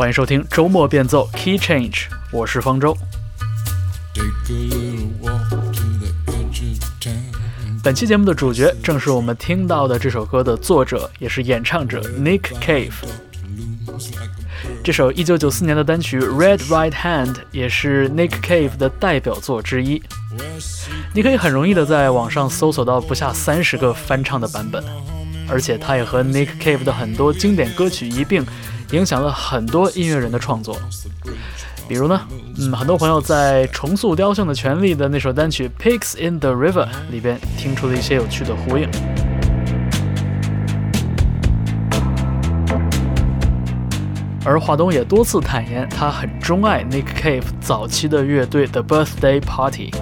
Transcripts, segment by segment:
欢迎收听周末变奏 Key Change，我是方舟。本期节目的主角正是我们听到的这首歌的作者，也是演唱者 Nick Cave。这首1994年的单曲《Red Right Hand》也是 Nick Cave 的代表作之一。你可以很容易的在网上搜索到不下三十个翻唱的版本，而且它也和 Nick Cave 的很多经典歌曲一并。影响了很多音乐人的创作，比如呢，嗯，很多朋友在重塑雕像的权利的那首单曲《Pigs in the River》里边听出了一些有趣的呼应。而华东也多次坦言，他很钟爱 Nick Cave 早期的乐队 The Birthday Party，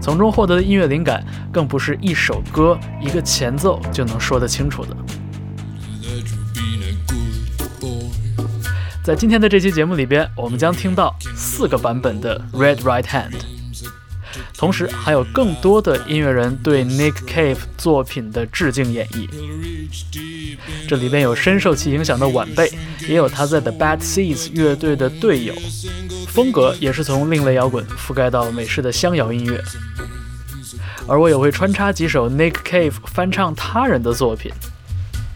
从中获得的音乐灵感，更不是一首歌一个前奏就能说得清楚的。在今天的这期节目里边，我们将听到四个版本的《Red Right Hand》，同时还有更多的音乐人对 Nick Cave 作品的致敬演绎。这里边有深受其影响的晚辈，也有他在 The Bad Seeds 乐队的队友，风格也是从另类摇滚覆盖到美式的乡摇音乐。而我也会穿插几首 Nick Cave 翻唱他人的作品。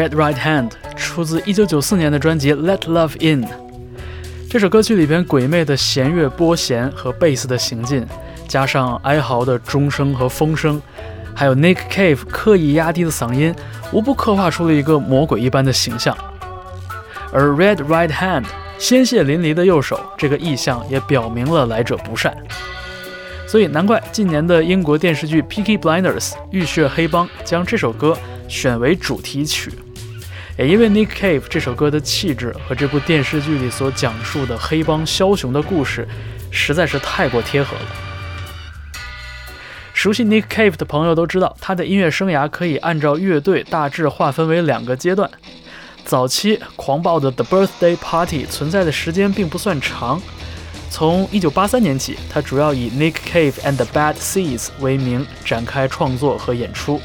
Red Right Hand 出自1994年的专辑《Let Love In》。这首歌曲里边鬼魅的弦乐拨弦和贝斯的行进，加上哀嚎的钟声和风声，还有 Nick Cave 刻意压低的嗓音，无不刻画出了一个魔鬼一般的形象。而 Red Right Hand 鲜血淋漓的右手，这个意象也表明了来者不善。所以难怪近年的英国电视剧《Peaky Blinders》浴血黑帮将这首歌选为主题曲。也因为 Nick Cave 这首歌的气质和这部电视剧里所讲述的黑帮枭雄的故事，实在是太过贴合了。熟悉 Nick Cave 的朋友都知道，他的音乐生涯可以按照乐队大致划分为两个阶段。早期狂暴的 The Birthday Party 存在的时间并不算长，从1983年起，他主要以 Nick Cave and the Bad Seeds 为名展开创作和演出。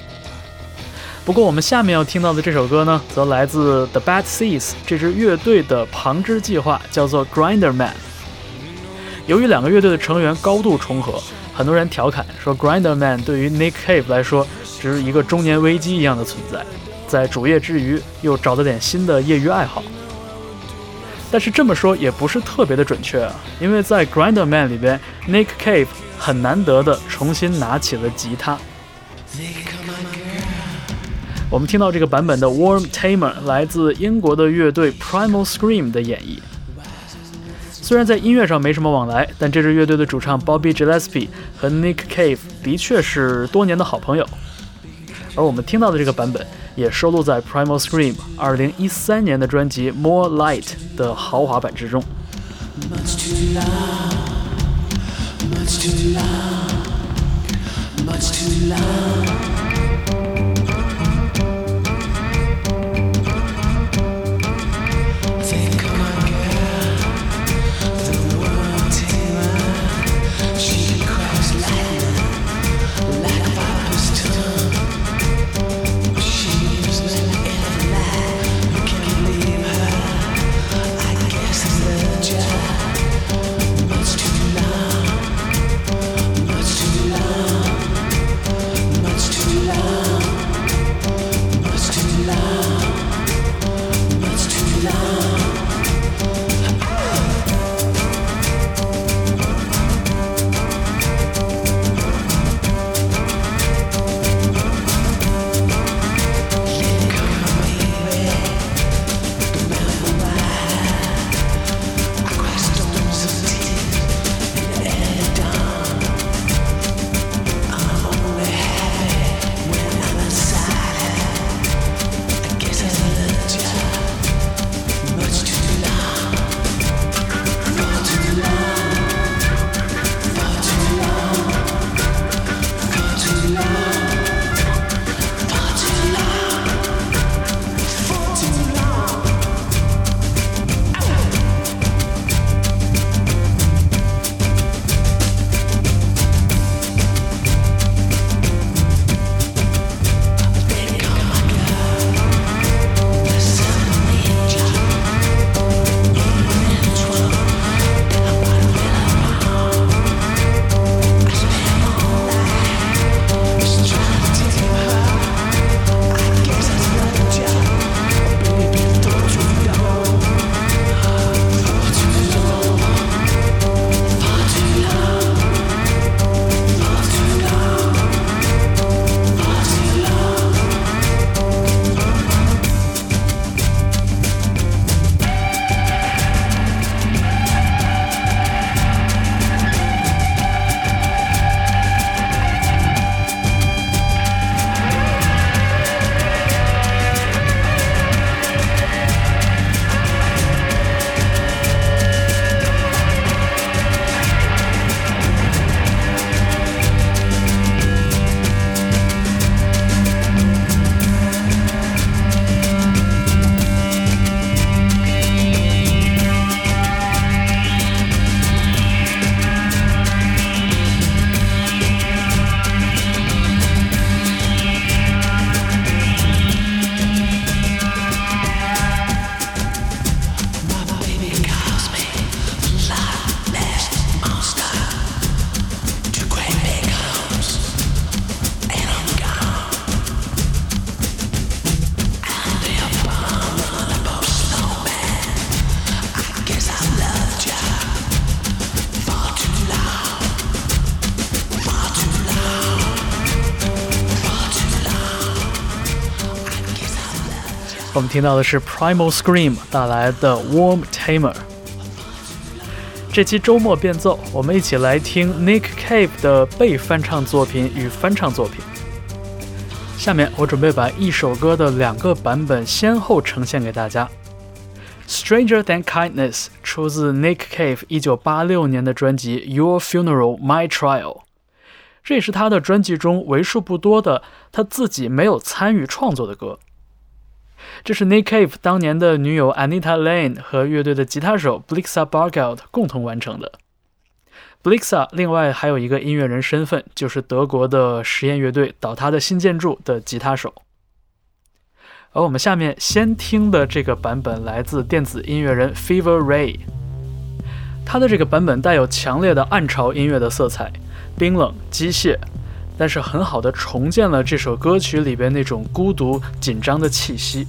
不过，我们下面要听到的这首歌呢，则来自 The Bad Seeds 这支乐队的旁支计划，叫做 Grinder Man。由于两个乐队的成员高度重合，很多人调侃说，Grinder Man 对于 Nick Cave 来说，只是一个中年危机一样的存在，在主业之余又找了点新的业余爱好。但是这么说也不是特别的准确啊，因为在 Grinder Man 里边，Nick Cave 很难得的重新拿起了吉他。我们听到这个版本的《Warm Tamer》来自英国的乐队 Primal Scream 的演绎。虽然在音乐上没什么往来，但这支乐队的主唱 Bobby Gillespie 和 Nick Cave 的确是多年的好朋友。而我们听到的这个版本也收录在 Primal Scream 2013年的专辑 More Light 的豪华版之中。Much to long, much to long, much to long. 听到的是 Primal Scream 带来的 Warm Tamer。这期周末变奏，我们一起来听 Nick Cave 的被翻唱作品与翻唱作品。下面我准备把一首歌的两个版本先后呈现给大家。Stranger Than Kindness 出自 Nick Cave 1986年的专辑《Your Funeral, My Trial》，这也是他的专辑中为数不多的他自己没有参与创作的歌。这是 Nick Cave 当年的女友 Anita Lane 和乐队的吉他手 Blixa Bargeld 共同完成的。Blixa 另外还有一个音乐人身份，就是德国的实验乐队倒塌的新建筑的吉他手。而我们下面先听的这个版本来自电子音乐人 Fever Ray，他的这个版本带有强烈的暗潮音乐的色彩，冰冷机械，但是很好的重建了这首歌曲里边那种孤独紧张的气息。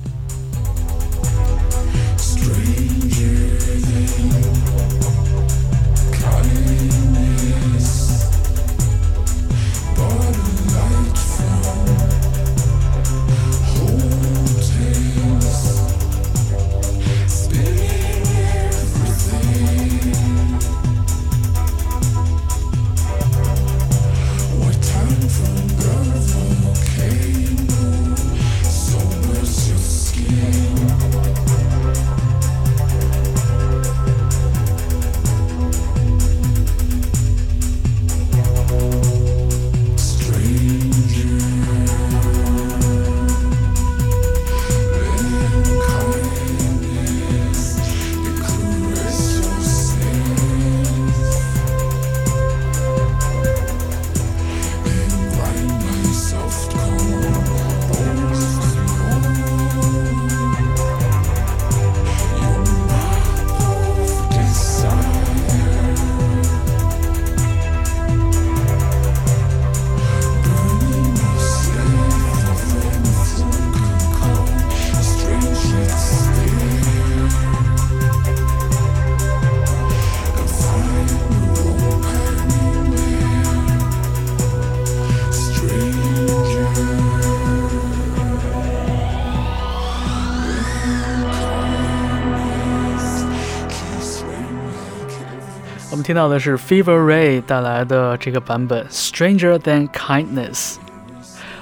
到的是 Fever Ray 带来的这个版本《Stranger Than Kindness》。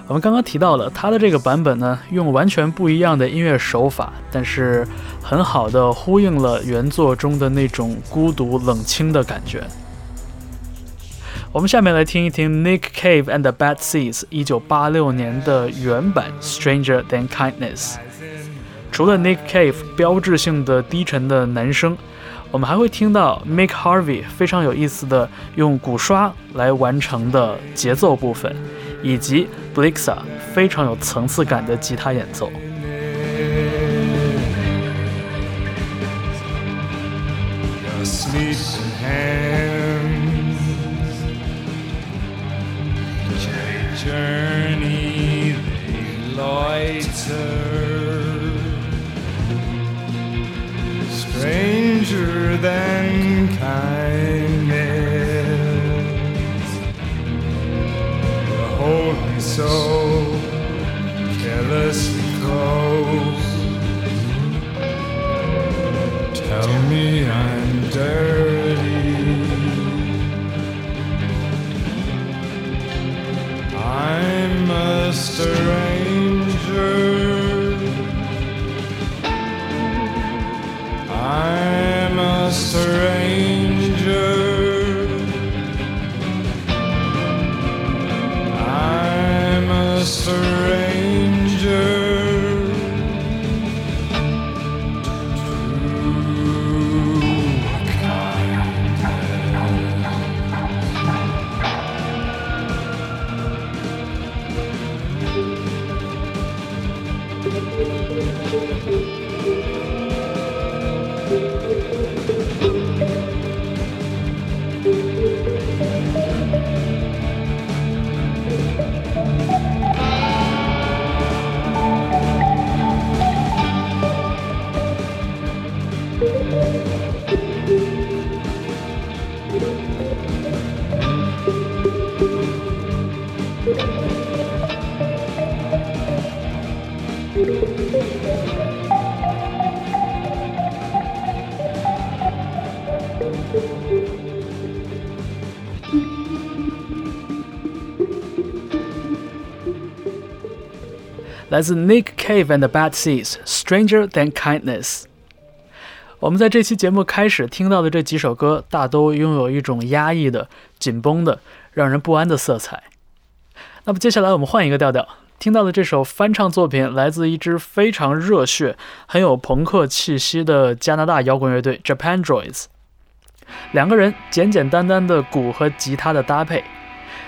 我们刚刚提到了他的这个版本呢，用完全不一样的音乐手法，但是很好的呼应了原作中的那种孤独冷清的感觉。我们下面来听一听 Nick Cave and the Bad Seeds 一九八六年的原版《Stranger Than Kindness》。除了 Nick Cave 标志性的低沉的男声，我们还会听到 make harvey 非常有意思的用鼓刷来完成的节奏部分以及 b l i x a 非常有层次感的吉他演奏。Stranger than kindness the holy soul carelessly close Tell me I'm dirty. 来自 Nick Cave and the Bad Seeds》，Stranger Than Kindness。我们在这期节目开始听到的这几首歌，大都拥有一种压抑的、紧绷的、让人不安的色彩。那么接下来我们换一个调调，听到的这首翻唱作品来自一支非常热血、很有朋克气息的加拿大摇滚乐队 Japan Droids。两个人简简单单的鼓和吉他的搭配，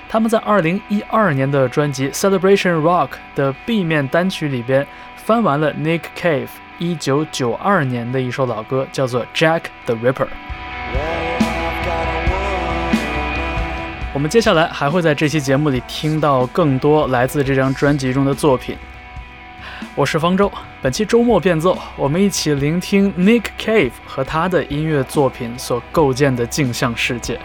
他们在2012年的专辑《Celebration Rock》的 B 面单曲里边翻完了 Nick Cave 1992年的一首老歌，叫做《Jack the Ripper》。我们接下来还会在这期节目里听到更多来自这张专辑中的作品。我是方舟，本期周末变奏，我们一起聆听 Nick Cave 和他的音乐作品所构建的镜像世界。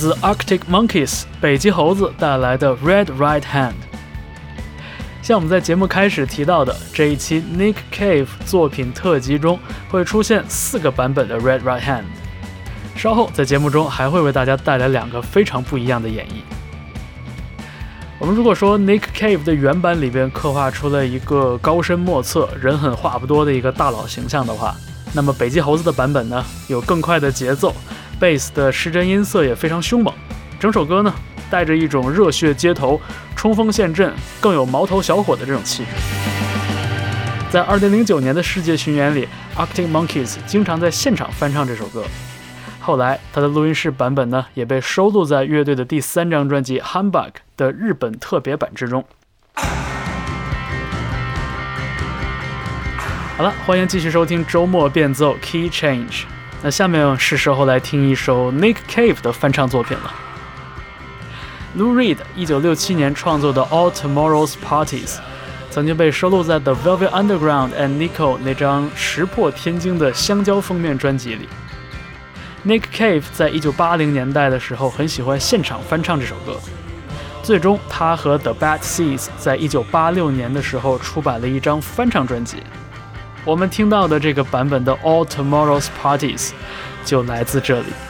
自 Arctic Monkeys 北极猴子带来的 Red Right Hand。像我们在节目开始提到的，这一期 Nick Cave 作品特辑中会出现四个版本的 Red Right Hand。稍后在节目中还会为大家带来两个非常不一样的演绎。我们如果说 Nick Cave 的原版里边刻画出了一个高深莫测、人狠话不多的一个大佬形象的话，那么北极猴子的版本呢，有更快的节奏，贝斯的失真音色也非常凶猛，整首歌呢带着一种热血街头、冲锋陷阵，更有毛头小伙的这种气质。在2009年的世界巡演里，Arctic Monkeys 经常在现场翻唱这首歌。后来，他的录音室版本呢，也被收录在乐队的第三张专辑《Humbug》的日本特别版之中。好了，欢迎继续收听周末变奏 Key Change。那下面是时候来听一首 Nick Cave 的翻唱作品了。Lou Reed 1967年创作的《All Tomorrow's Parties》曾经被收录在 The Velvet Underground and Nico 那张石破天惊的香蕉封面专辑里。Nick Cave 在一九八零年代的时候很喜欢现场翻唱这首歌，最终他和 The Bad Seeds 在一九八六年的时候出版了一张翻唱专辑。我们听到的这个版本的 All Tomorrow's Parties 就来自这里。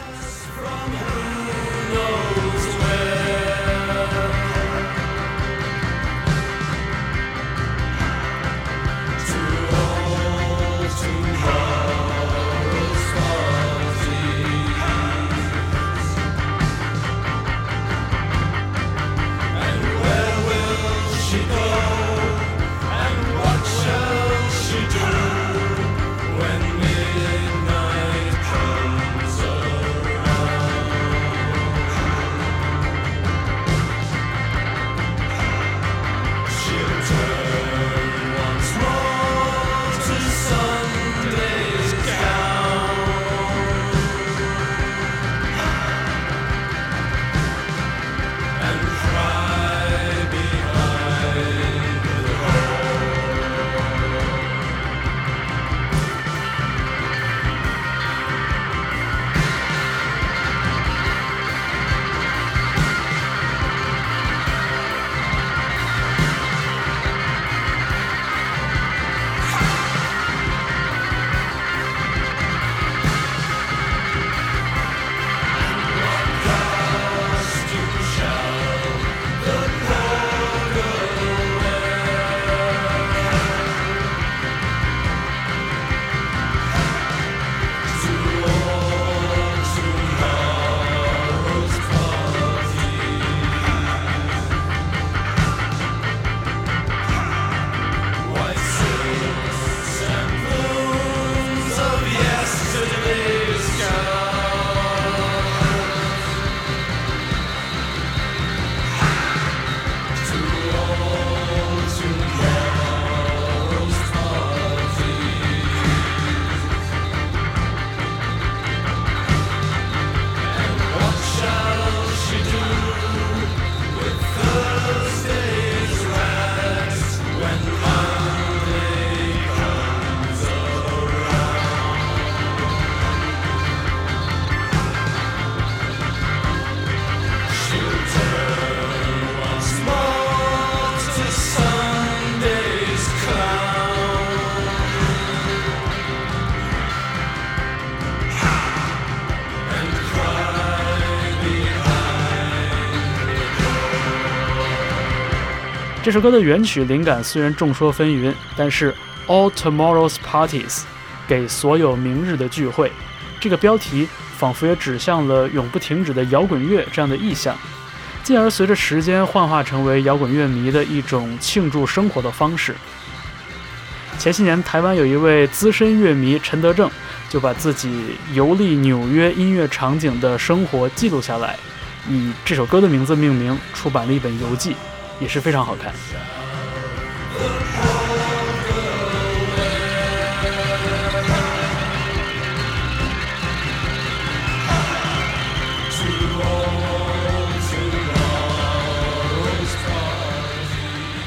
这首歌的原曲灵感虽然众说纷纭，但是 All Tomorrow's Parties 给所有明日的聚会，这个标题仿佛也指向了永不停止的摇滚乐这样的意象，进而随着时间幻化成为摇滚乐迷的一种庆祝生活的方式。前些年，台湾有一位资深乐迷陈德正，就把自己游历纽约音乐场景的生活记录下来，以这首歌的名字命名，出版了一本游记，也是非常好看。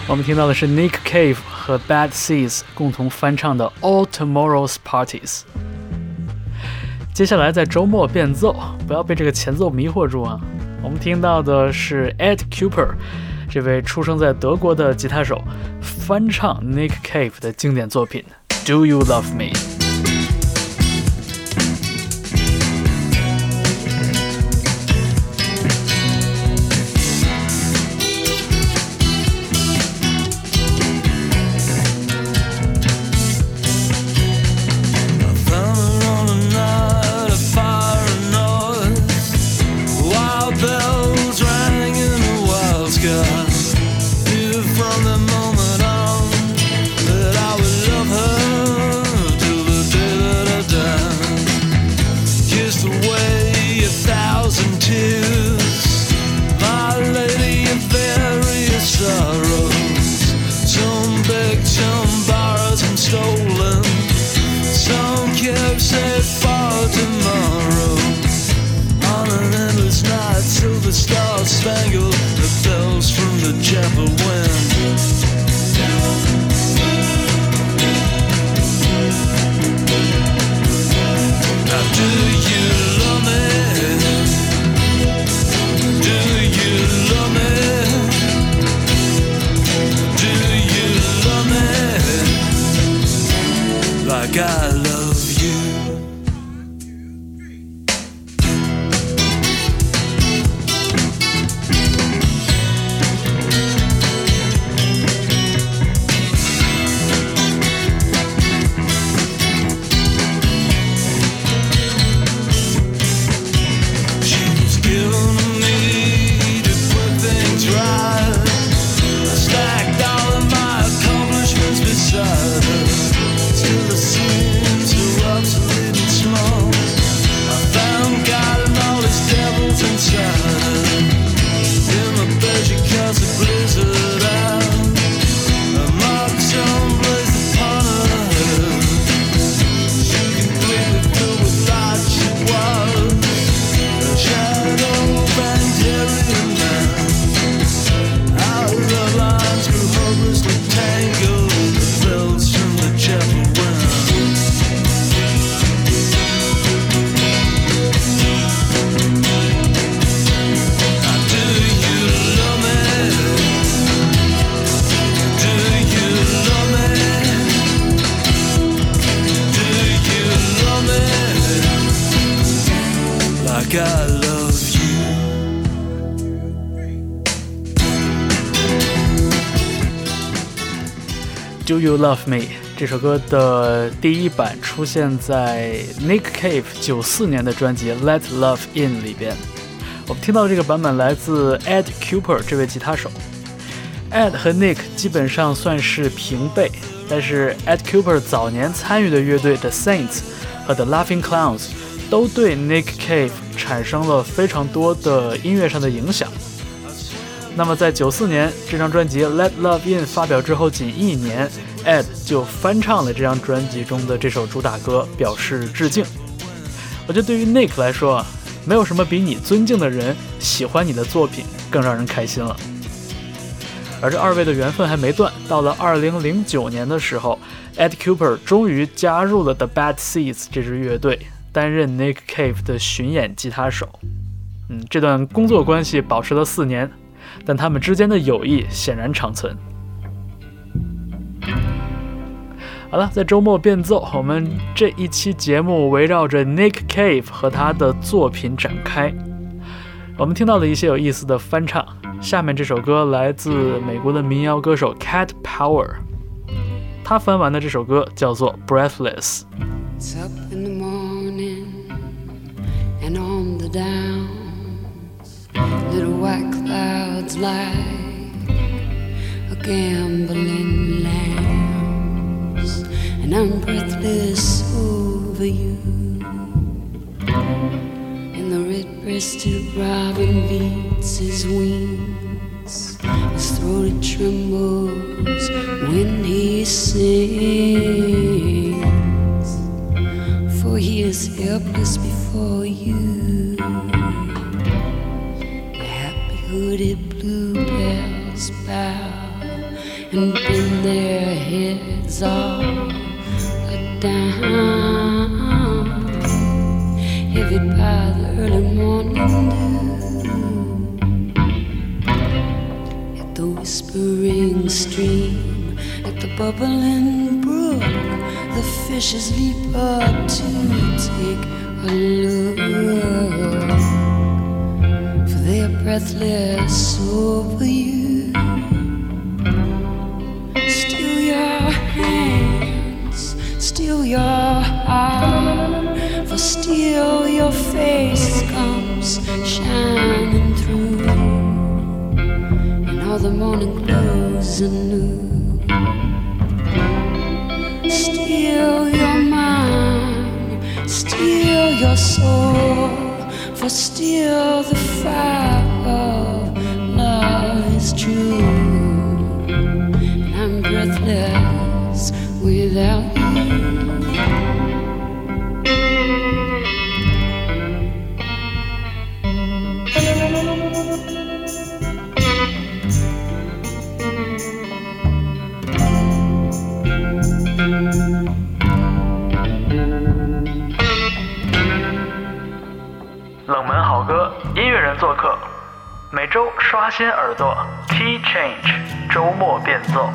我们听到的是 Nick Cave 和 Bad Seeds 共同翻唱的《All Tomorrow's Parties》。接下来在周末变奏，不要被这个前奏迷惑住啊！我们听到的是 Ed Cooper 这位出生在德国的吉他手翻唱 Nick Cave 的经典作品《Do You Love Me》。Love Me 这首歌的第一版出现在 Nick Cave 九四年的专辑《Let Love In》里边。我们听到这个版本来自 Ed Cooper 这位吉他手。Ed 和 Nick 基本上算是平辈，但是 Ed Cooper 早年参与的乐队 The Saints 和 The Laughing Clowns 都对 Nick Cave 产生了非常多的音乐上的影响。那么在九四年这张专辑《Let Love In》发表之后，仅一年，Ed 就翻唱了这张专辑中的这首主打歌，表示致敬。我觉得对于 Nick 来说，没有什么比你尊敬的人喜欢你的作品更让人开心了。而这二位的缘分还没断，到了二零零九年的时候，Ed Cooper 终于加入了 The Bad Seeds 这支乐队，担任 Nick Cave 的巡演吉他手。嗯，这段工作关系保持了四年，但他们之间的友谊显然长存。好了，在周末变奏，我们这一期节目围绕着 Nick Cave 和他的作品展开。我们听到了一些有意思的翻唱，下面这首歌来自美国的民谣歌手 Cat Power，他翻完的这首歌叫做 Breathless。Little white clouds like a gambling lambs, and I'm breathless over you. And the red-breasted robin beats his wings, his throat it trembles when he sings for he is helpless before you. Hooded bluebells bow and bend their heads all down, heavy by the early morning dew. At the whispering stream, at the bubbling brook, the fishes leap up to take a look. For they are breathless over you. Still your hands, still your heart, for still your face comes shining through. And all the morning glows anew. Still your mind, still your soul, for still the fire of love is true. And I'm breathless without 做客，每周刷新耳朵，Key Change 周末变奏。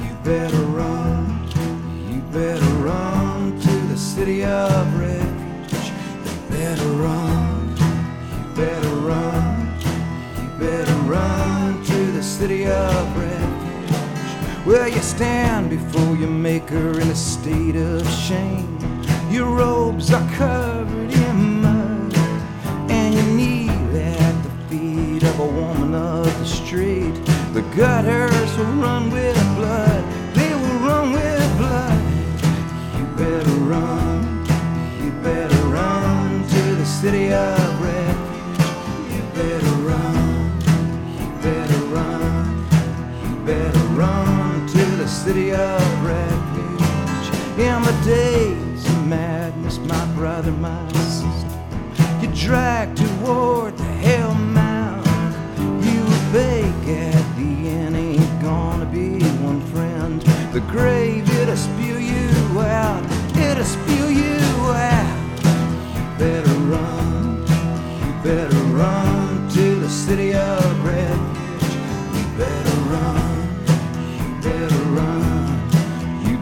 You better run, Where you stand before your maker in a state of shame. Your robes are covered in mud, and you kneel at the feet of a woman of the street. The gutters will run with blood, they will run with blood. You better run, you better run to the city of refuge. You better run, you better run, you better run city of refuge. In the days of madness, my brother, my sister, you drag toward the hell mound. You beg at the end, ain't gonna be one friend. The grave, it'll spew you out, it'll spew you out. You better run, you better run to the city of refuge. You better run,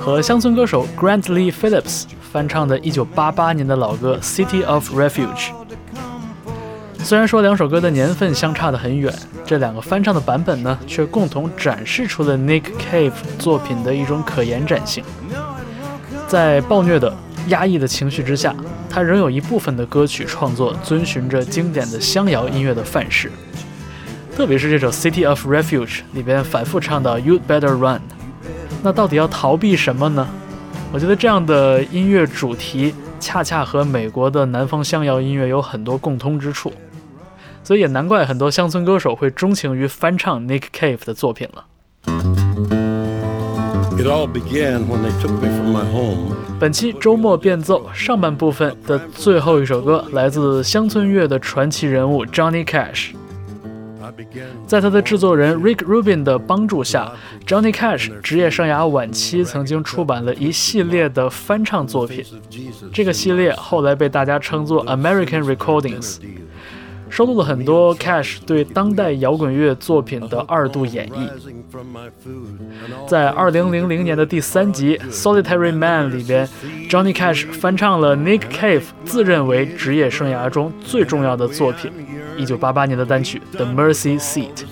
和乡村歌手 Grant Lee Phillips 翻唱的1988年的老歌《City of Refuge》。虽然说两首歌的年份相差得很远，这两个翻唱的版本呢，却共同展示出了 Nick Cave 作品的一种可延展性。在暴虐的、压抑的情绪之下，他仍有一部分的歌曲创作遵循着经典的乡谣音乐的范式，特别是这首《City of Refuge》里边反复唱到 "You'd better run"，那到底要逃避什么呢？我觉得这样的音乐主题恰恰和美国的南方乡谣音乐有很多共通之处，所以也难怪很多乡村歌手会钟情于翻唱 Nick Cave 的作品了。本期周末变奏上半部分的最后一首歌来自乡村乐的传奇人物 Johnny Cash。在他的制作人 rick rubin 的帮助下 johnny cash 职业生涯晚期曾经出版了一系列的翻唱作品。这个系列后来被大家称作 american recordings 收录了很多 cash 对当代摇滚乐作品的二度演绎。在二零零零年的第三集 solitary man 里边 johnny cash 翻唱了 nick cave 自认为职业生涯中最重要的作品一九八八年的单曲 the mercy seat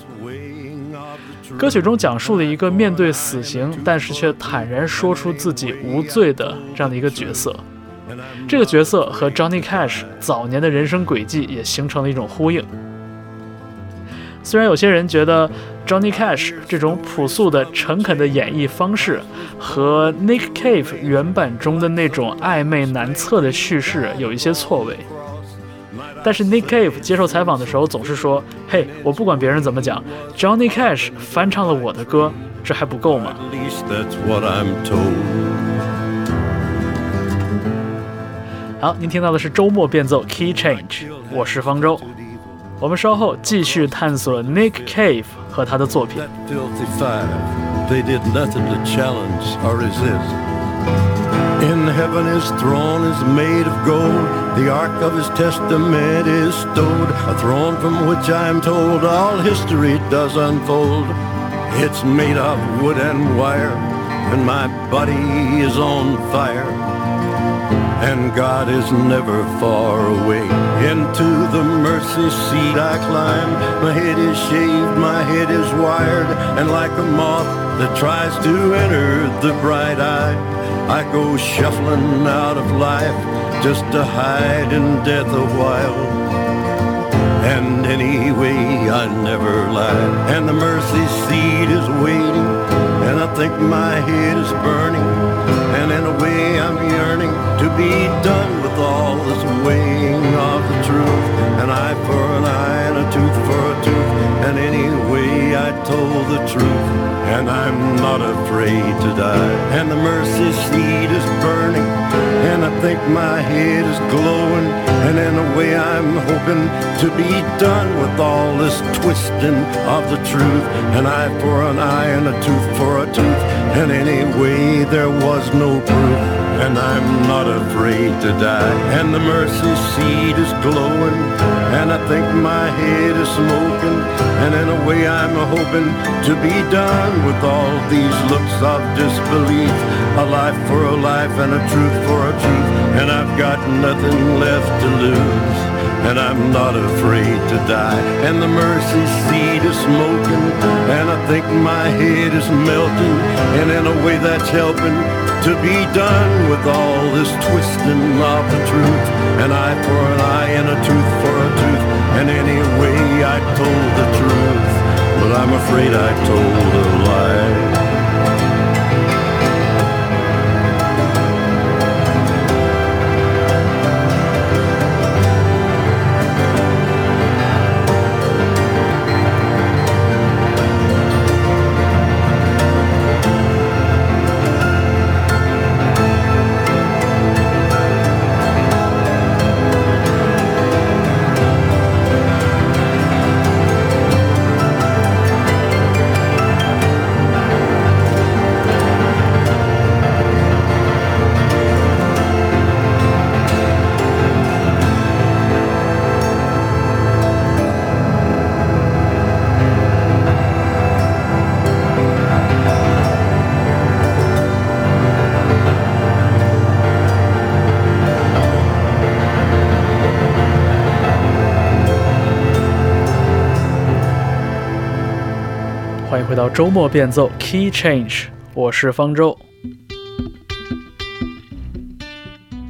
歌曲中讲述了一个面对死刑但是却坦然说出自己无罪的这样的一个角色这个角色和 Johnny Cash 早年的人生轨迹也形成了一种呼应。虽然有些人觉得 Johnny Cash 这种朴素的、诚恳的演绎方式和 Nick Cave 原版中的那种暧昧难测的叙事有一些错位，但是 Nick Cave 接受采访的时候总是说：“嘿，我不管别人怎么讲，Johnny Cash 翻唱了我的歌，这还不够吗？”好，您听到的是周末变奏 Key Change，我是方舟。我们稍后继续探索 Nick Cave 和他的作品。 That filthy five, they did nothing to challenge or resist. In heaven his throne is made of gold, the ark of his testament is stowed, a throne from which I am told all history does unfold. It's made of wood and wire, and my body is on fire. And God is never far away. Into the mercy seat I climb. My head is shaved, my head is wired, and like a moth that tries to enter the bright eye, I go shuffling out of life just to hide in death a while. And anyway, I never lied. And the mercy seat is waiting, and I think my head is burning. Be done with all this weighing of the truth. An eye for an eye and a tooth for a tooth. And anyway, I told the truth, and I'm not afraid to die. And the mercy seat is burning, and I think my head is glowing. And in a way, I'm hoping to be done with all this twisting of the truth. An eye for an eye and a tooth for a tooth. And anyway, there was no proof. And I'm not afraid to die. And the mercy seat is glowing. And I think my head is smoking. And in a way, I'm hoping to be done with all these looks of disbelief. A life for a life and a truth for a truth. And I've got nothing left to lose and I'm not afraid to die. And the mercy seat is smoking, and I think my head is melting, and in a way that's helping to be done with all this twisting of the truth. An eye for an eye and a tooth for a tooth, and anyway I told the truth, but I'm afraid I told a lie. 到周末变奏 Key Change，我是方舟。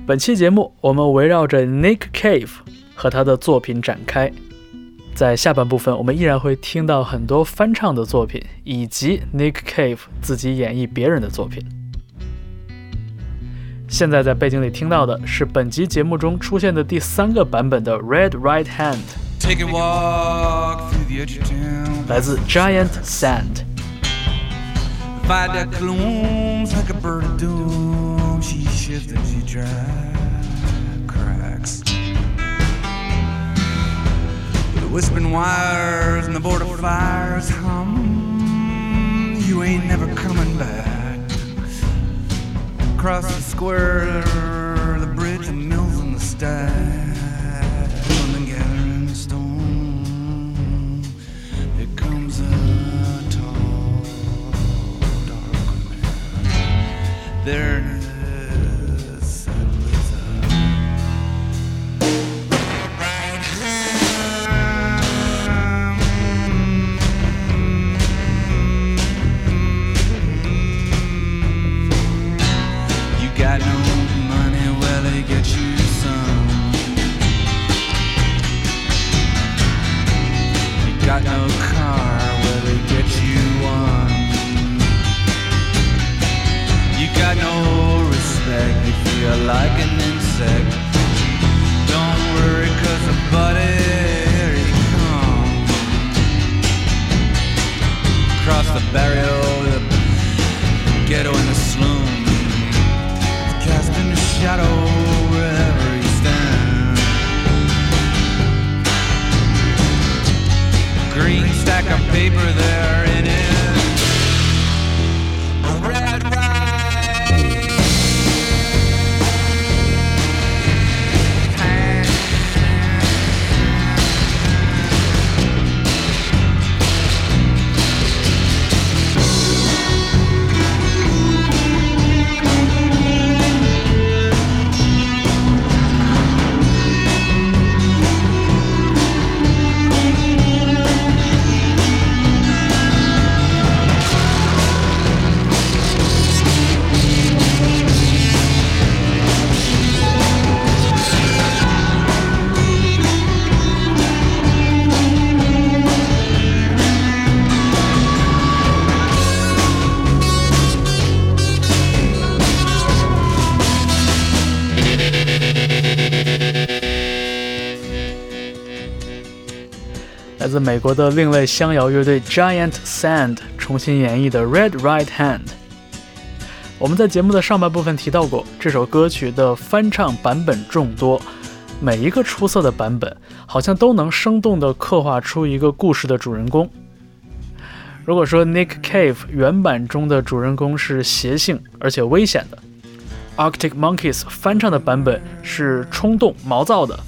本期节目我们围绕着 Nick Cave 和他的作品展开。在下半部分，我们依然会听到很多翻唱的作品，以及 Nick Cave 自己演绎别人的作品。现在在背景里听到的是本集节目中出现的第三个版本的 Red Right Hand，Take a walk through the edge of town. 来自 Giant Sand。Fight that glooms like a bird of doom. She shifts and she dry cracks. The whispering wires and the border fires hum. You ain't never coming back. Across the square, the bridge, the mills, and the stack. You got no money, well they get you some. You got no like an insect. Don't worry, cause a buddy, here he comes. Across the barrio, the ghetto and the slum. A shadow wherever he stands. Green stack of paper there 美国的另类乡谣乐队 Giant Sand 重新演绎的《Red Right Hand》。我们在节目的上半部分提到过，这首歌曲的翻唱版本众多，每一个出色的版本好像都能生动地刻画出一个故事的主人公。如果说 Nick Cave 原版中的主人公是邪性而且危险的，Arctic Monkeys 翻唱的版本是冲动毛躁的，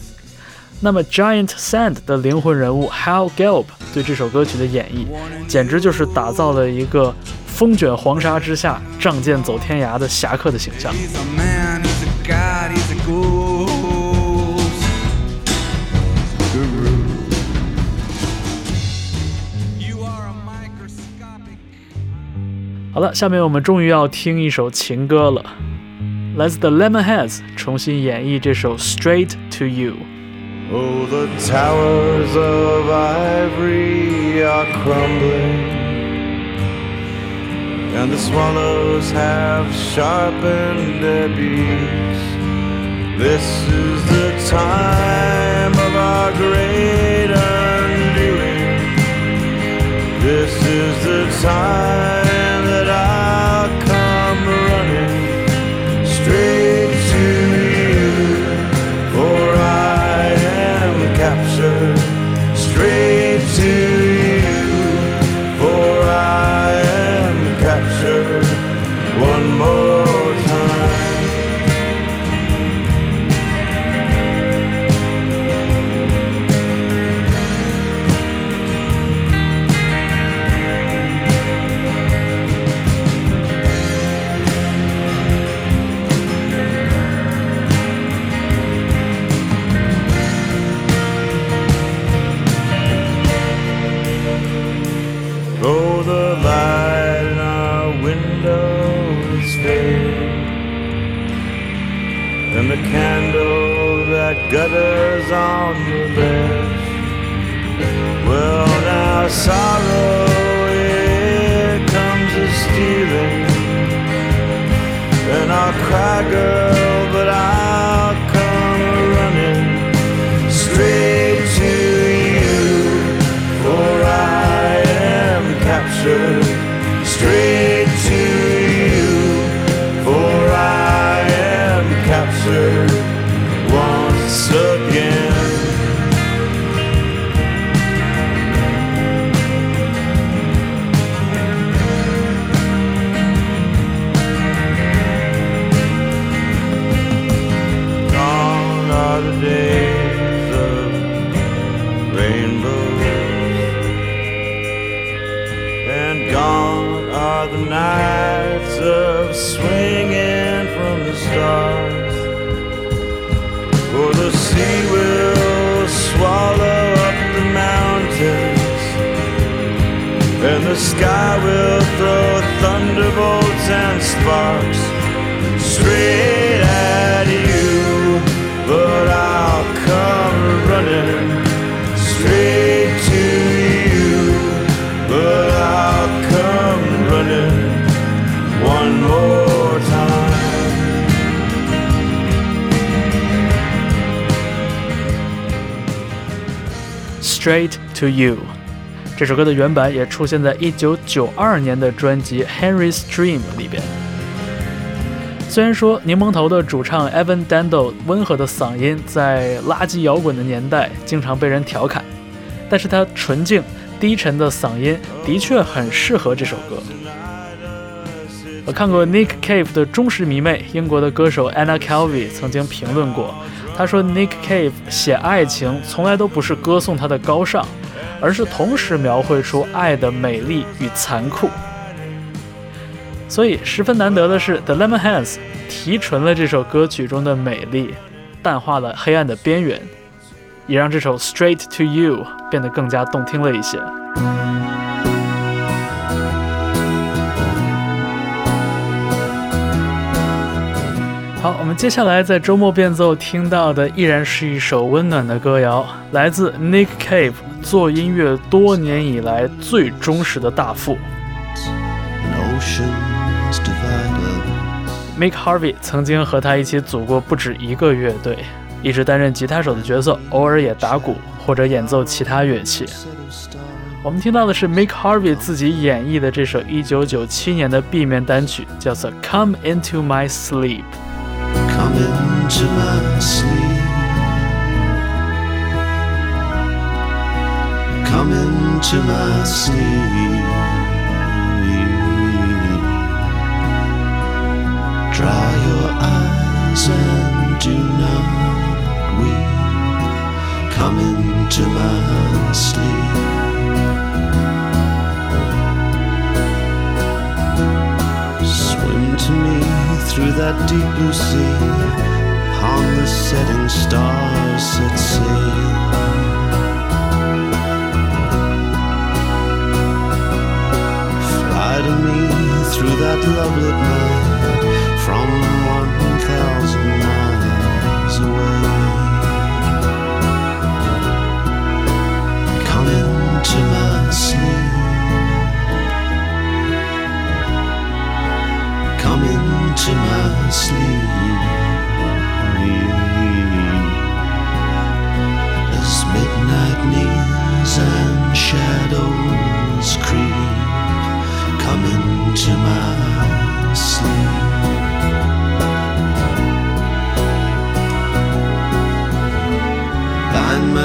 那么 giant sand 的灵魂人物 Hal Gelb 对这首歌曲的演绎，简直就是打造了一个风卷黄沙之下，仗剑走天涯的侠客的形象。好了，下面我们终于要听一首情歌了，来自 The Lemonheads 重新演绎这首 straight to you。Oh, the towers of ivory are crumbling, and the swallows have sharpened their beaks. This is the time of our great undoing. This is the time to You。这首歌的原版也出现在1992年的专辑《Henry's Dream》里边。虽然说柠檬头的主唱 Evan Dando 温和的嗓音在垃圾摇滚的年代经常被人调侃，但是他纯净低沉的嗓音的确很适合这首歌。我看过 Nick Cave 的忠实迷妹，英国的歌手 Anna Calvi 曾经评论过，她说 Nick Cave 写爱情从来都不是歌颂他的高尚，而是同时描绘出爱的美丽与残酷。所以十分难得的是，The Lemonheads 提纯了这首歌曲中的美丽，淡化了黑暗的边缘，也让这首 Straight to You 变得更加动听了一些。好，我们接下来在周末变奏听到的依然是一首温暖的歌谣，来自 Nick Cave，做音乐多年以来最忠实的大副。Mick Harvey 曾经和他一起组过不止一个乐队，一直担任吉他手的角色，偶尔也打鼓或者演奏其他乐器。我们听到的是 Mick Harvey 自己演绎的这首1997年的 B 面单曲，叫做《Come Into My Sleep》。Come into my sleep. Come into my sleep. Dry your eyes and do not weep. Come into my sleep. Swim to me through that deep blue sea. Upon the setting stars set sail. Fly to me through that lovelit night from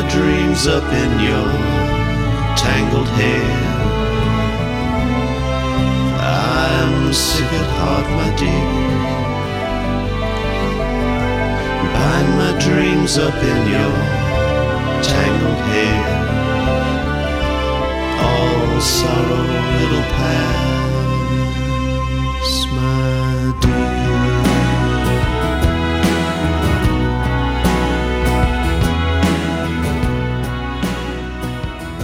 dreams up in your tangled hair. I'm sick at heart, my dear. Dreams up in your tangled hair. All sorrow it'll pass, my dear.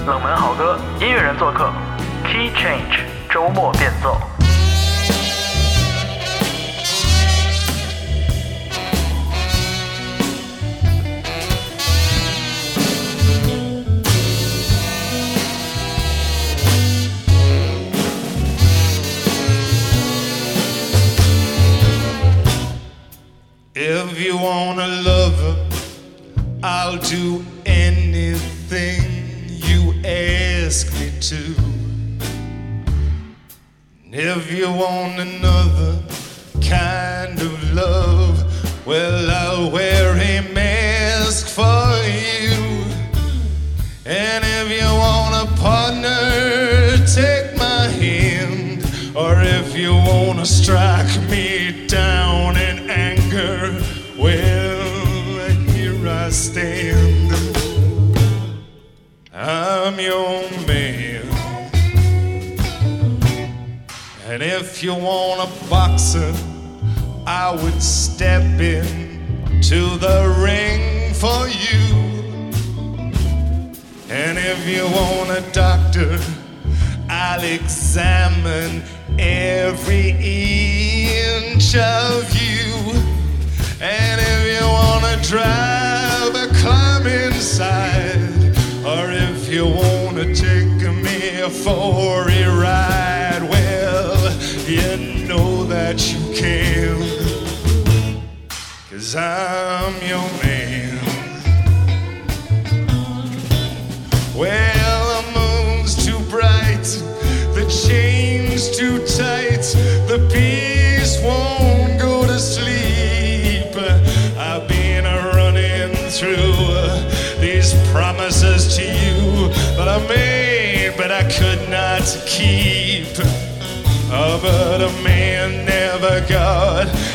冷门好歌，音乐人做客，Key Change 周末变奏。I'll do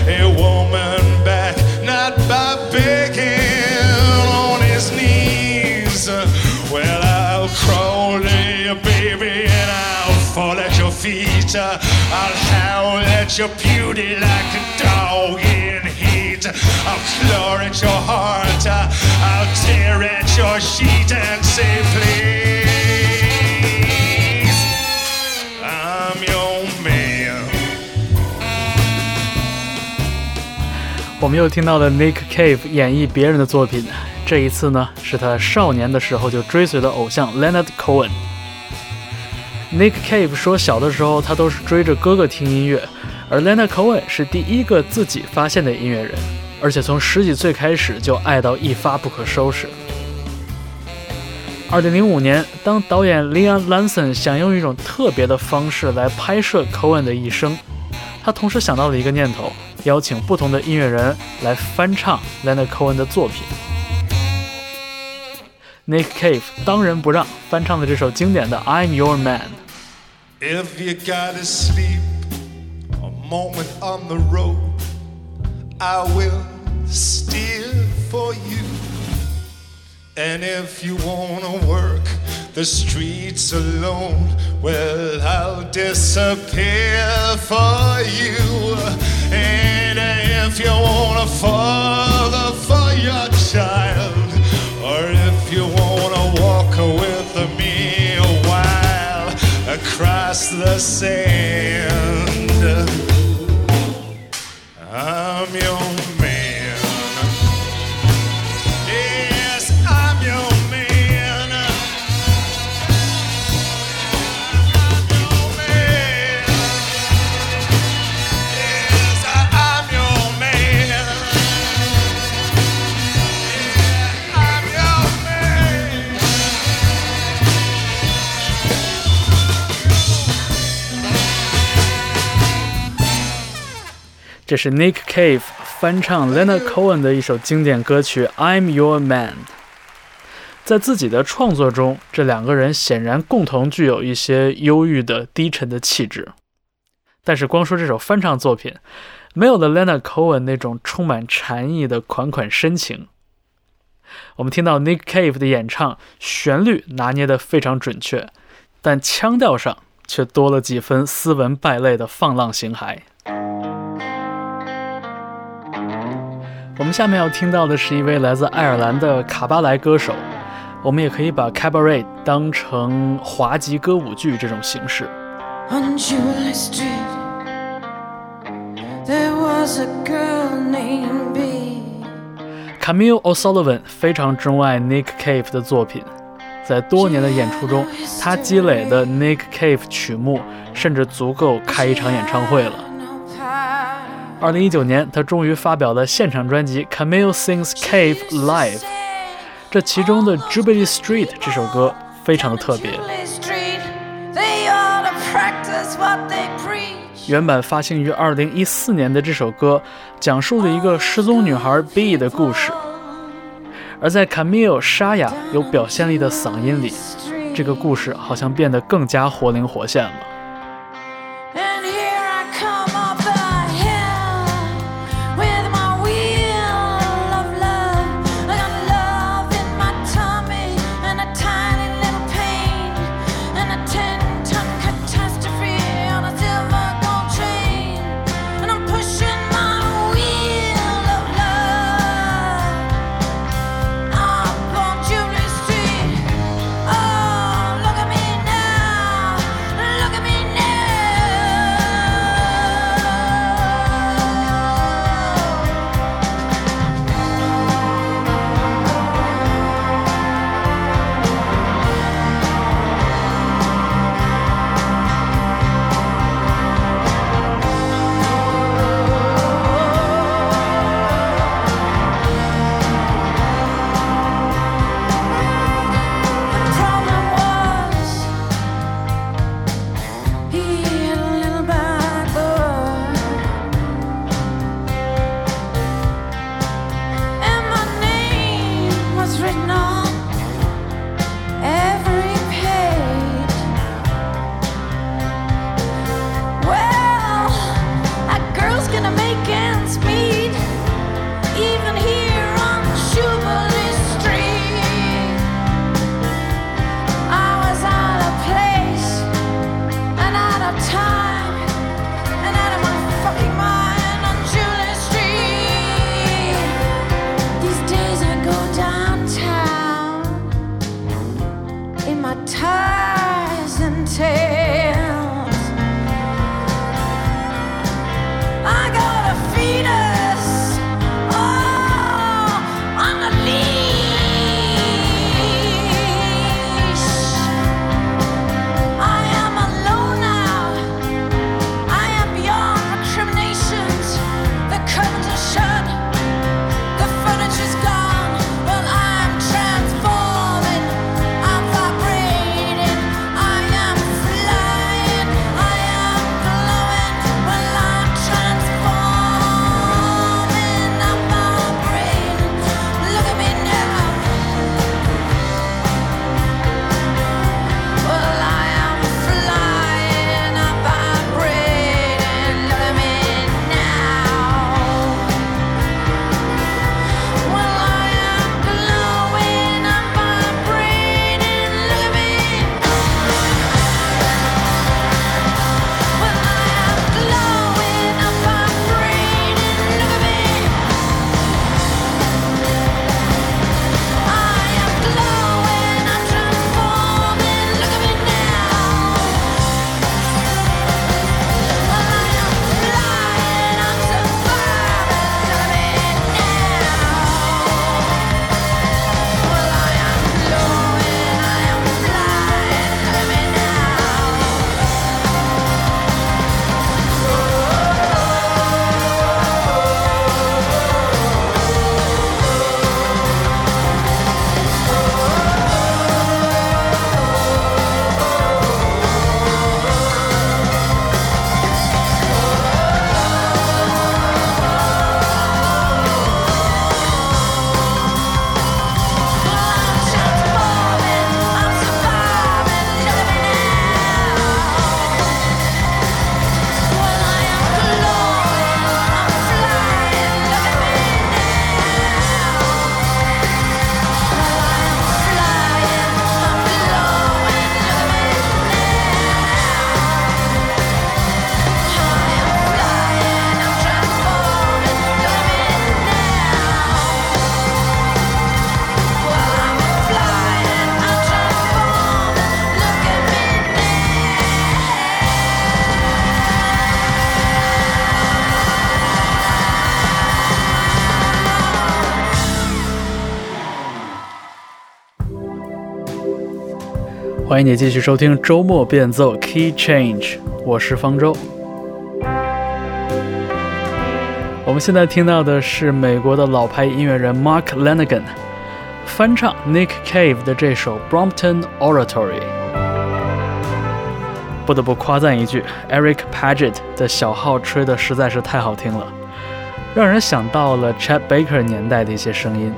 a woman back, not by begging on his knees. Well, I'll crawl baby, and I'll fall at your feet. I'll howl at your beauty like a dog in heat. I'll claw at your heart, I'll tear at your sheet and say, please. 我们又听到了 Nick Cave 演绎别人的作品，这一次呢是他少年的时候就追随的偶像 Leonard Cohen。Nick Cave 说，小的时候他都是追着哥哥听音乐，而 Leonard Cohen 是第一个自己发现的音乐人，而且从十几岁开始就爱到一发不可收拾。二零零五年，当导演 Leon Lanson 想用一种特别的方式来拍摄 Cohen 的一生，他同时想到了一个念头，邀请不同的音乐人来翻唱 Leonard Cohen 的作品。Nick Cave 当仁不让翻唱了这首经典的《I'm Your Man》。If you gotta sleep a moment on the road, I will steer for you. And if you wanna work the streets alone, well, I'll disappear for you. And if you want a father for your child, or if you wanna walk with me a while across the sand, I'm your 这是 Nick Cave 翻唱 Leonard Cohen 的一首经典歌曲《I'm Your Man》。在自己的创作中，这两个人显然共同具有一些忧郁的、低沉的气质。但是，光说这首翻唱作品，没有了 Leonard Cohen 那种充满禅意的款款深情。我们听到 Nick Cave 的演唱，旋律拿捏得非常准确，但腔调上却多了几分斯文败类的放浪形骸。我们下面要听到的是一位来自爱尔兰的卡巴莱歌手，我们也可以把 cabaret 当成滑稽歌舞剧这种形式。On Julie Street, there was a girl named B. Camille O'Sullivan 非常钟爱 Nick Cave 的作品，在多年的演出中，他积累的 Nick Cave 曲目甚至足够开一场演唱会了。二零一九年，他终于发表了现场专辑《Camille Sings Cave Live》，这其中的《Jubilee Street》这首歌非常的特别。原版发行于二零一四年的这首歌，讲述了一个失踪女孩 B 的故事。而在 Camille 沙哑有表现力的嗓音里，这个故事好像变得更加活灵活现了。欢迎你继续收听周末变奏 Key Change，我是方舟。我们现在听到的是美国的老牌音乐人 Mark Lanigan，翻唱 Nick Cave 的这首 Brompton Oratory。不得不夸赞一句，Eric Paget 的小号吹的实在是太好听了，让人想到了 Chet Baker 年代的一些声音。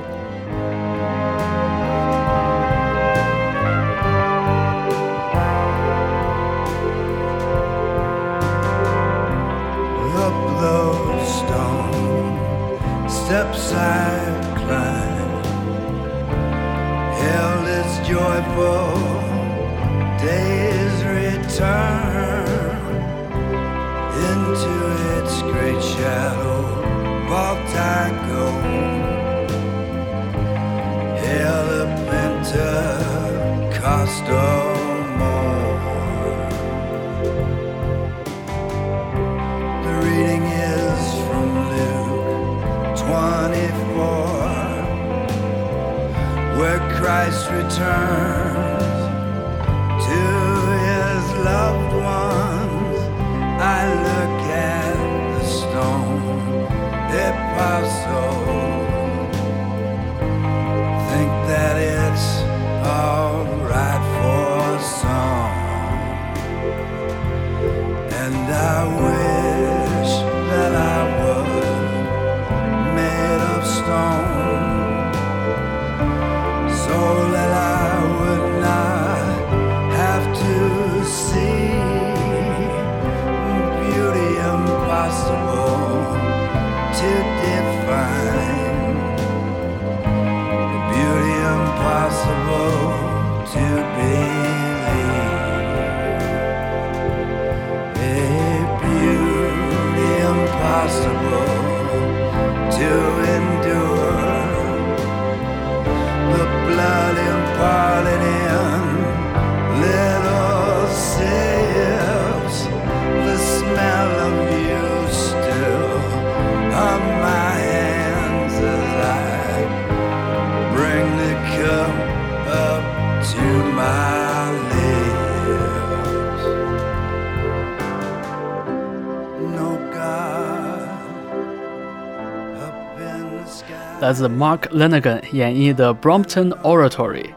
来自 Mark Lanigan 演绎的 Brompton Oratory。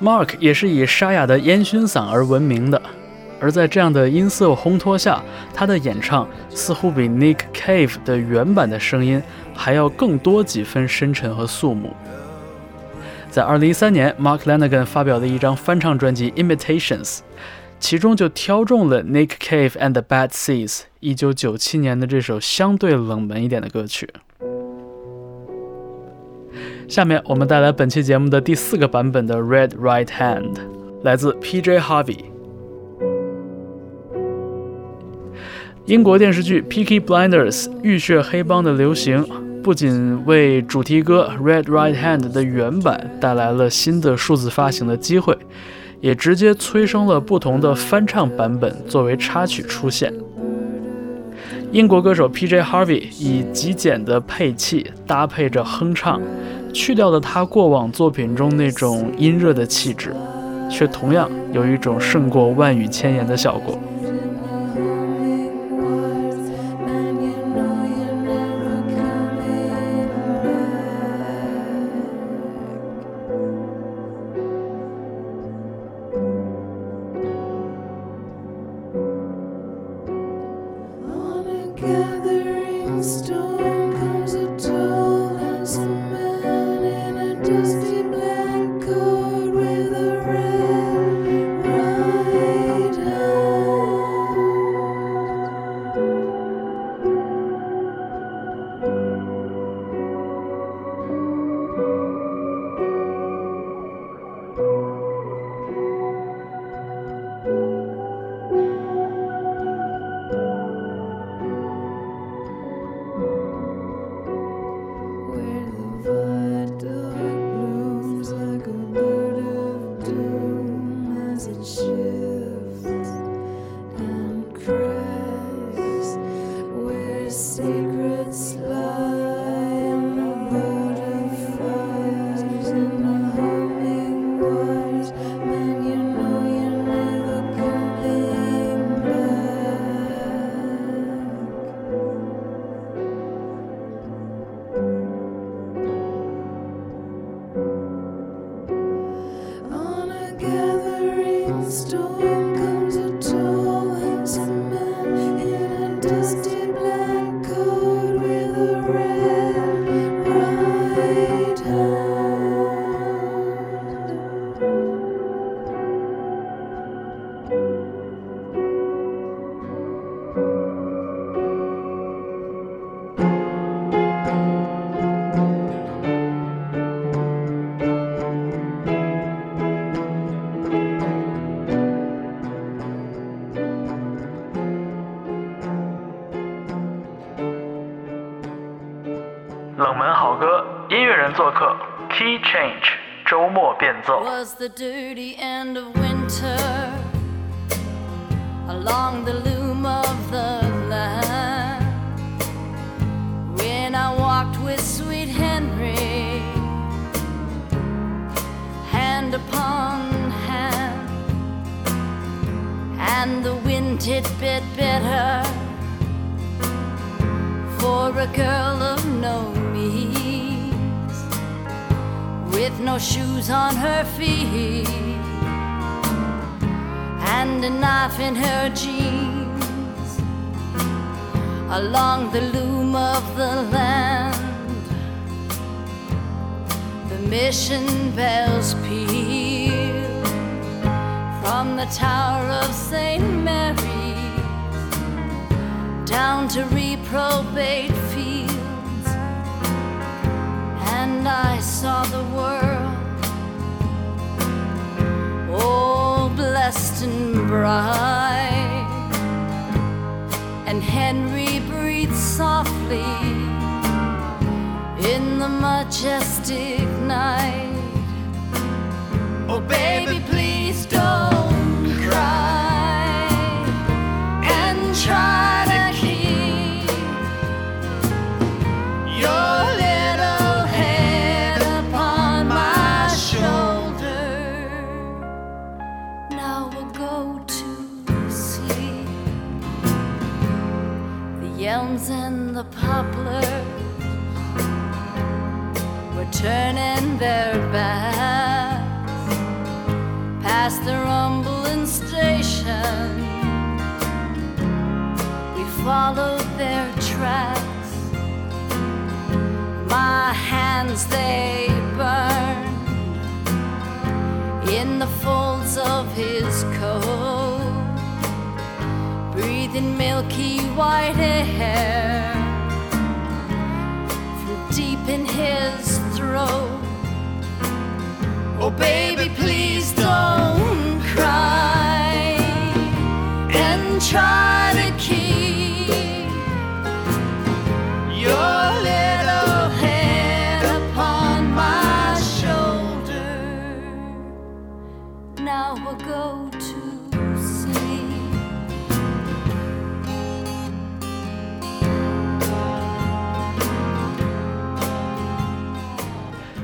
Mark 也是以沙哑的烟熏嗓而闻名的，而在这样的音色烘托下，他的演唱似乎比 Nick Cave 的原版的声音还要更多几分深沉和肃穆。在2013年，Mark Lanigan 发表的一张翻唱专辑《Imitations》，其中就挑中了 Nick Cave and the Bad Seeds 1997年的这首相对冷门一点的歌曲。下面我们带来本期节目的第四个版本的《Red Right Hand》，来自 P.J. Harvey。英国电视剧《Peaky Blinders》浴血黑帮的流行，不仅为主题歌《Red Right Hand》的原版带来了新的数字发行的机会，也直接催生了不同的翻唱版本作为插曲出现。英国歌手 P.J. Harvey 以极简的配器搭配着哼唱，去掉了他过往作品中那种阴热的气质，却同样有一种胜过万语千言的效果。Was the dirty end of in her jeans along the loom of the land the mission bells peal from the tower of St. Mary's down to reprobate fields and I saw the and bright. And Henry breathed softly in the majestic night. Oh, baby, please don't turning their backs past the rumbling station. We followed their tracks. My hands they burned in the folds of his coat, breathing milky white air from deep in his Oh, baby, please don't cry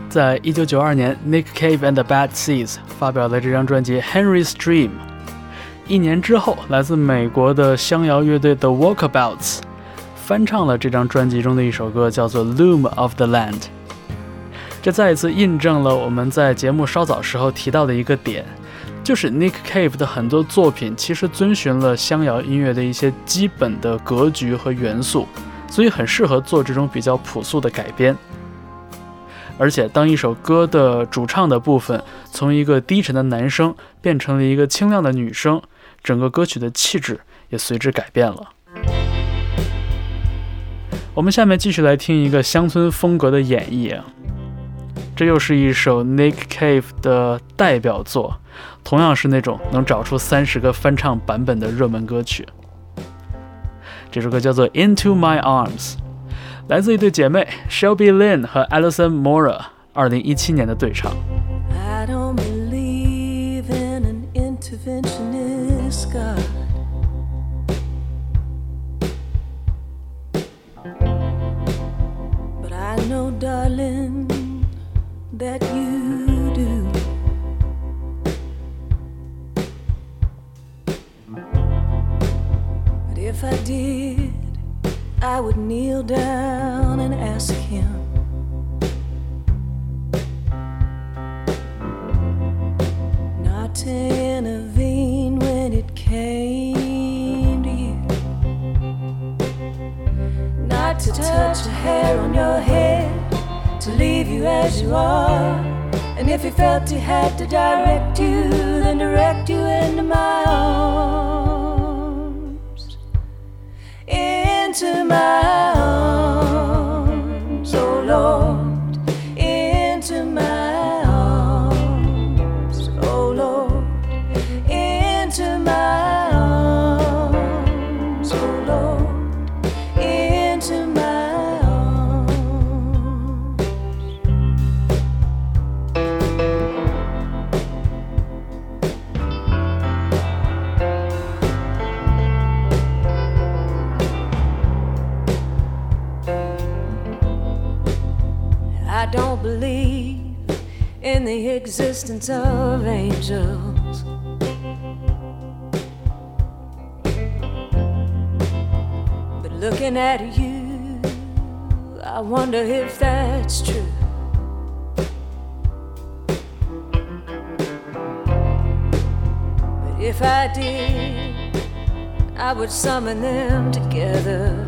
在一九九二年，Nick Cave and the Bad Seeds 发表了这张专辑《Henry's Dream》。一年之后，来自美国的乡谣乐队 The Walkabouts 翻唱了这张专辑中的一首歌，叫做《Loom of the Land》。这再一次印证了我们在节目稍早时候提到的一个点，就是 Nick Cave 的很多作品其实遵循了乡谣音乐的一些基本的格局和元素，所以很适合做这种比较朴素的改编。而且，当一首歌的主唱的部分从一个低沉的男声变成了一个清亮的女声，整个歌曲的气质也随之改变了。我们下面继续来听一个乡村风格的演绎，这又是一首 Nick Cave 的代表作，同样是那种能找出三十个翻唱版本的热门歌曲。这首歌叫做《Into My Arms》。来自一对姐妹 Shelby Lynn 和 Alison Mora，二零一七年的对唱。 I don't believe in an interventionist God. But I know, darling, that you do. But if I did, I would kneel down and ask him. not to intervene when it came to you. Not to touch a hair on your head, to leave you as you are. And if he felt he had to direct you, then direct you into my arms. Into my arms, existence of angels. But looking at you, I wonder if that's true. But if I did, I would summon them together.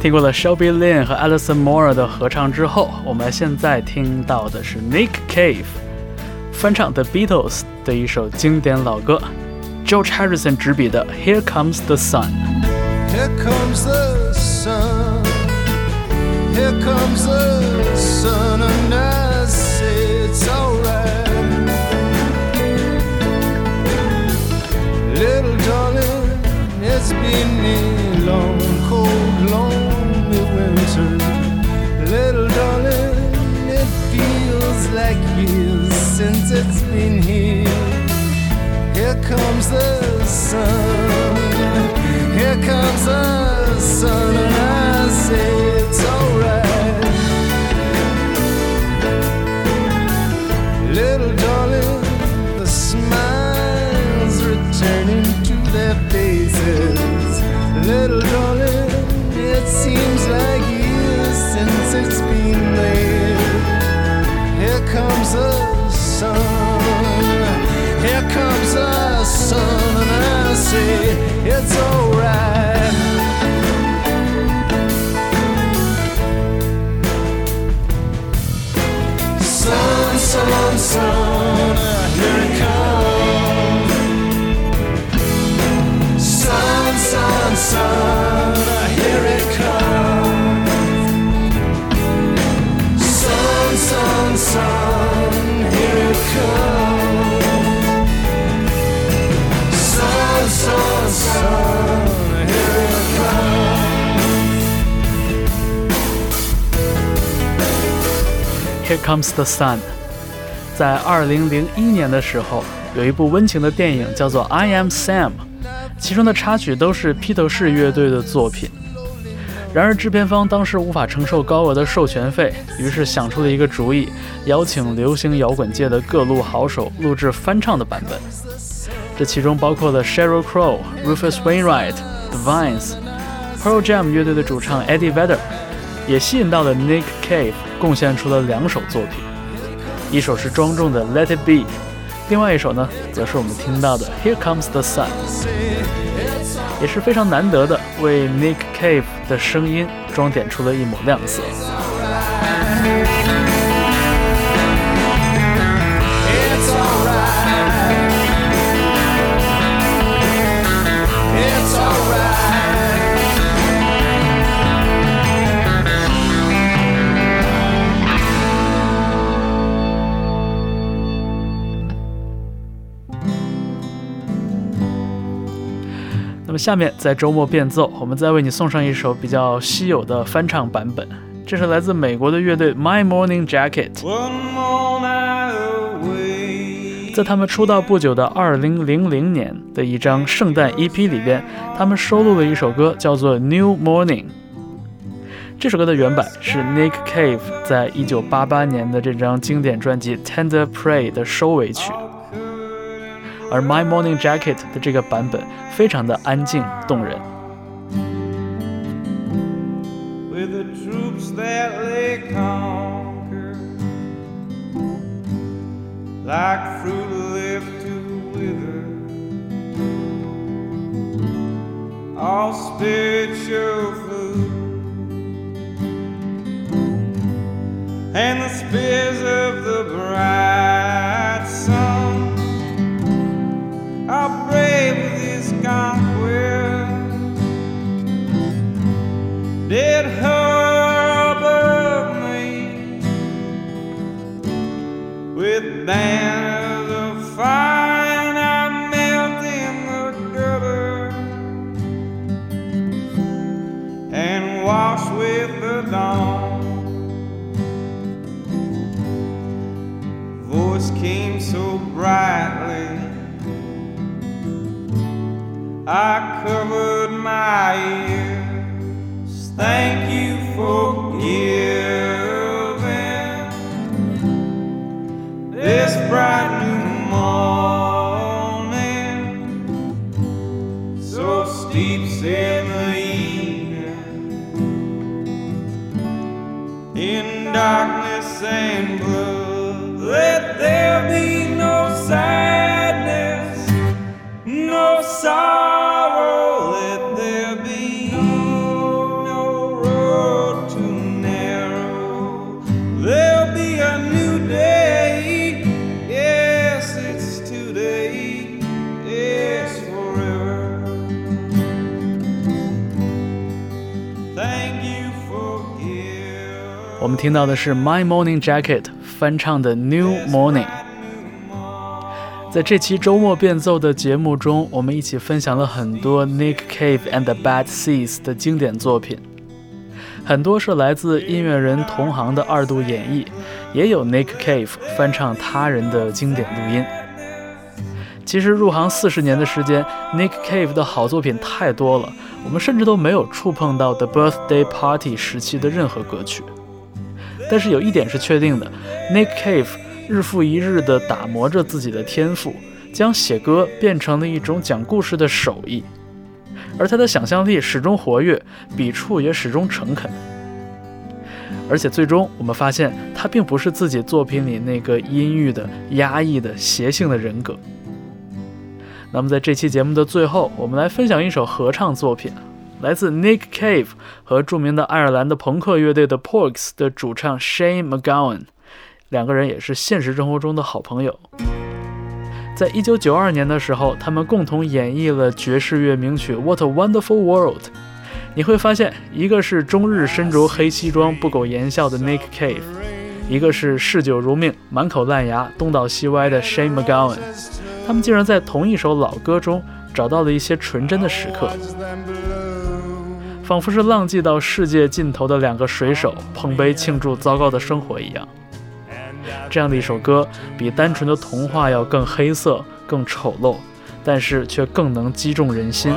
听过了 Shelby Lynne 和 Alison Moore 的合唱之后，我们现在听到的是 Nick Cave 翻唱 The Beatles 的一首经典老歌，George Harrison 执笔的 Here Comes the Sun。 Here comes the sun. Here comes the sun, and I say it's alright. Little darling, it's been Like years since it's been here. Here comes the sun. Here comes the sun, and I say it's alright. Little darling, the smiles returning to their faces. Little darling, it seems like the sun. Here comes the sun, and I say it's alright. Sun, sun, sun, here it comes. Sun, sun, sun, Here Comes the Sun。在二零零一年的时候，有一部温情的电影叫做《I Am Sam》，其中的插曲都是披头士乐队的作品。然而，制片方当时无法承受高额的授权费，于是想出了一个主意，邀请流行摇滚界的各路好手录制翻唱的版本。这其中包括了 Sheryl Crow、Rufus Wainwright、The Vines、Pearl Jam 乐队的主唱 Eddie Vedder，也吸引到了 Nick Cave，贡献出了两首作品，一首是庄重的 Let It Be，另外一首呢，则是我们听到的 Here Comes the Sun，也是非常难得的为 Nick Cave 的声音装点出了一抹亮色。那么下面在周末变奏，我们再为你送上一首比较稀有的翻唱版本，这是来自美国的乐队 My Morning Jacket。在他们出道不久的2000年的一张圣诞 EP 里边，他们收录了一首歌，叫做《New Morning》。这首歌的原版是 Nick Cave 在1988年的这张经典专辑《Tender Prey》的收尾曲，而 My Morning Jacket 的这个版本非常的安静动人。 with the troops that lay conquered, like fruit left to wither. All spiritual food, and the spears of the bright sun are brave with conquest did her above me with banners of fire and I melt in the gutter and wash with the dawn. Voice came so brightly. I covered my ears. Thank you 听到的是 My Morning Jacket 翻唱的 New Morning。在这期周末变奏的节目中，我们一起分享了很多 Nick Cave and the Bad Seeds 的经典作品，很多是来自音乐人同行的二度演绎，也有 Nick Cave 翻唱他人的经典录音。其实入行四十年的时间，Nick Cave 的好作品太多了，我们甚至都没有触碰到 The Birthday Party 时期的任何歌曲。但是有一点是确定的，Nick Cave。日复一日地打磨着自己的天赋，将写歌变成了一种讲故事的手艺，而他的想象力始终活跃，笔触也始终诚恳。而且最终我们发现，他并不是自己作品里那个阴郁的、压抑的、邪性的人格。那么在这期节目的最后，我们来分享一首合唱作品，来自 Nick Cave 和著名的爱尔兰的朋克乐队的 Porks 的主唱 Shane McGowan。两个人也是现实生活中的好朋友。在一九九二年的时候，他们共同演绎了爵士乐名曲《What a Wonderful World》。你会发现，一个是终日身着黑西装、不苟言笑的 Nick Cave，一个是嗜酒如命、满口烂牙、东倒西歪的 Shane McGowan。他们竟然在同一首老歌中找到了一些纯真的时刻，仿佛是浪迹到世界尽头的两个水手碰杯庆祝糟糕的生活一样。这样的一首歌，比单纯的童话要更黑色、更丑陋，但是却更能击中人心。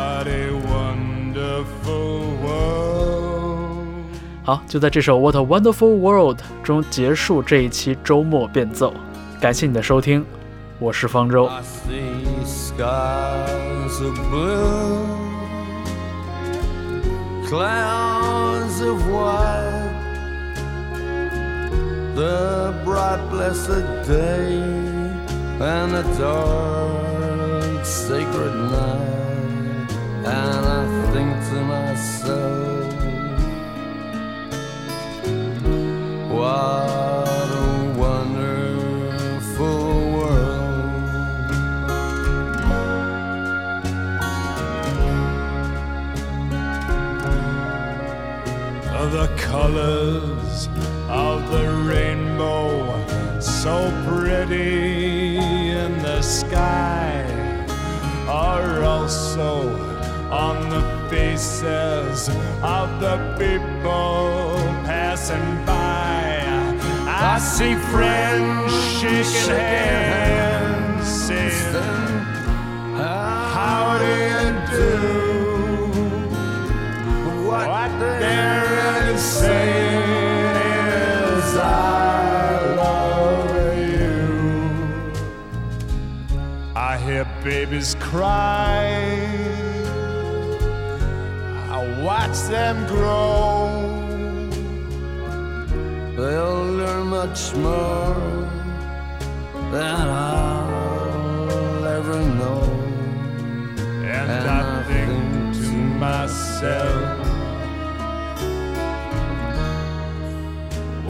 好，就在这首《What a Wonderful World》中结束这一期周末变奏。感谢你的收听，我是方舟。The bright blessed day and the dark sacred night. And I think to myself what colors of the rainbow so pretty in the sky are also on the faces of the people passing by. I see friends shaking hands, saying, How do you do? Saying is, I love you. I hear babies cry. I watch them grow. They'll learn much more than I'll ever know. And, And I I think think to myself,